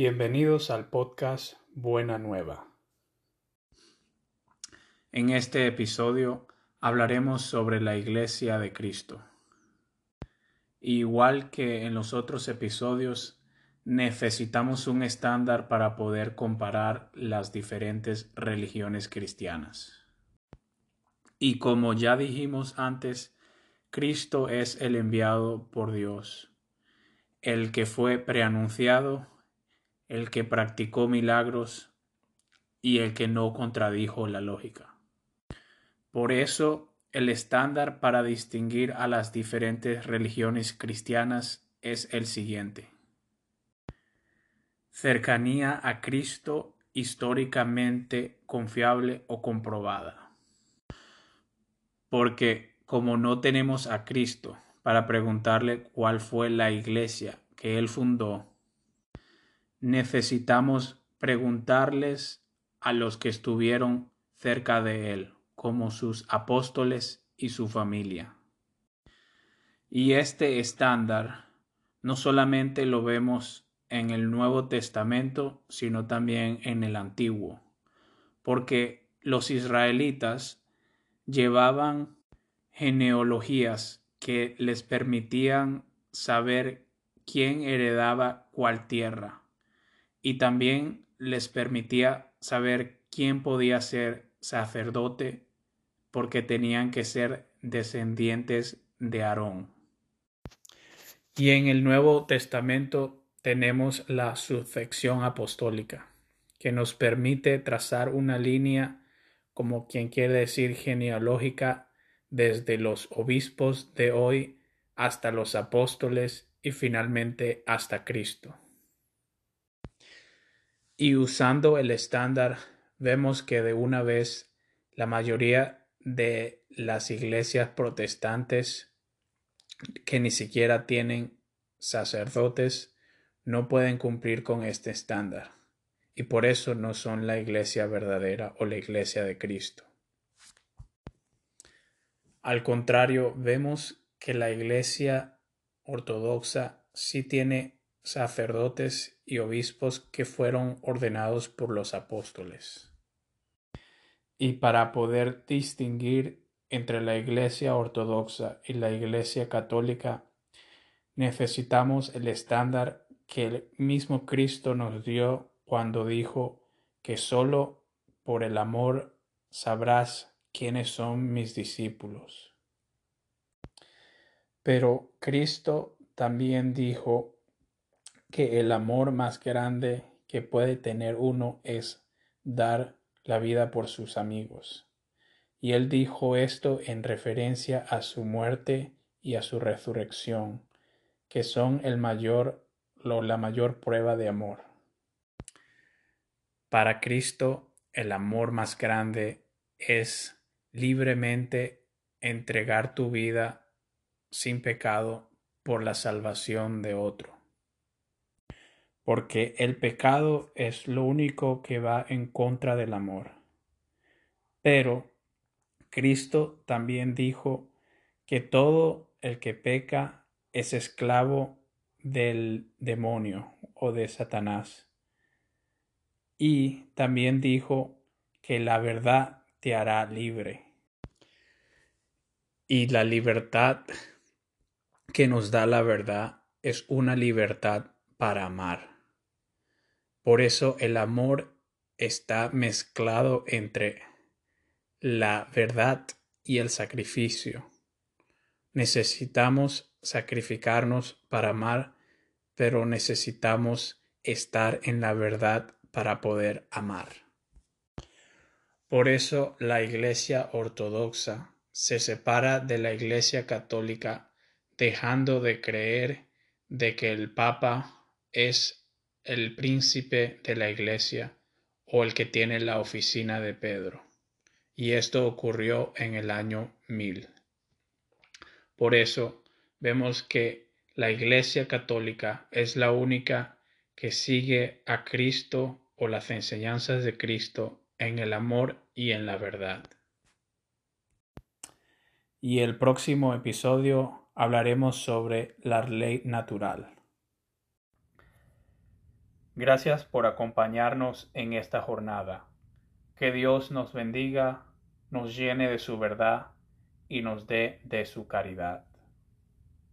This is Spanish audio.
Bienvenidos al podcast Buena Nueva. En este episodio hablaremos sobre la Iglesia de Cristo. Igual que en los otros episodios, necesitamos un estándar para poder comparar las diferentes religiones cristianas. Y como ya dijimos antes, Cristo es el enviado por Dios, el que fue preanunciado el que practicó milagros y el que no contradijo la lógica. Por eso, el estándar para distinguir a las diferentes religiones cristianas es el siguiente. Cercanía a Cristo históricamente confiable o comprobada. Porque como no tenemos a Cristo para preguntarle cuál fue la iglesia que él fundó necesitamos preguntarles a los que estuvieron cerca de él, como sus apóstoles y su familia. Y este estándar no solamente lo vemos en el Nuevo Testamento, sino también en el Antiguo, porque los israelitas llevaban genealogías que les permitían saber quién heredaba cuál tierra y también les permitía saber quién podía ser sacerdote porque tenían que ser descendientes de Aarón. Y en el Nuevo Testamento tenemos la sucesión apostólica, que nos permite trazar una línea, como quien quiere decir genealógica, desde los obispos de hoy hasta los apóstoles y finalmente hasta Cristo. Y usando el estándar, vemos que de una vez la mayoría de las iglesias protestantes que ni siquiera tienen sacerdotes no pueden cumplir con este estándar y por eso no son la iglesia verdadera o la iglesia de Cristo. Al contrario, vemos que la iglesia ortodoxa sí tiene sacerdotes y obispos que fueron ordenados por los apóstoles. Y para poder distinguir entre la Iglesia ortodoxa y la Iglesia católica, necesitamos el estándar que el mismo Cristo nos dio cuando dijo que sólo por el amor sabrás quiénes son mis discípulos. Pero Cristo también dijo que el amor más grande que puede tener uno es dar la vida por sus amigos. Y él dijo esto en referencia a su muerte y a su resurrección, que son el mayor, la mayor prueba de amor. Para Cristo, el amor más grande es libremente entregar tu vida sin pecado por la salvación de otro porque el pecado es lo único que va en contra del amor. Pero Cristo también dijo que todo el que peca es esclavo del demonio o de Satanás. Y también dijo que la verdad te hará libre. Y la libertad que nos da la verdad es una libertad para amar. Por eso el amor está mezclado entre la verdad y el sacrificio. Necesitamos sacrificarnos para amar, pero necesitamos estar en la verdad para poder amar. Por eso la Iglesia Ortodoxa se separa de la Iglesia Católica dejando de creer de que el Papa es el príncipe de la iglesia o el que tiene la oficina de Pedro. Y esto ocurrió en el año mil. Por eso vemos que la Iglesia Católica es la única que sigue a Cristo o las enseñanzas de Cristo en el amor y en la verdad. Y el próximo episodio hablaremos sobre la ley natural. Gracias por acompañarnos en esta jornada. Que Dios nos bendiga, nos llene de su verdad y nos dé de su caridad.